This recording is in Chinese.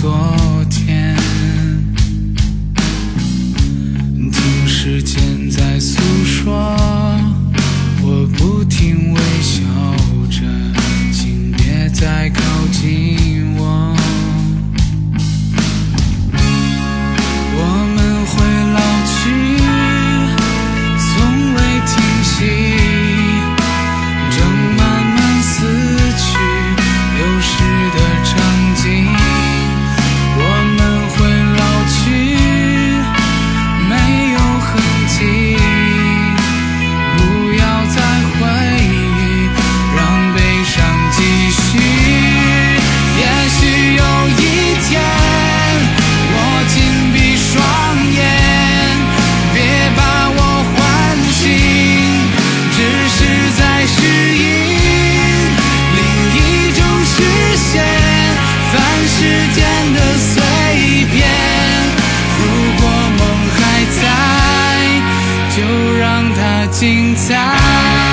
só 就让它精彩。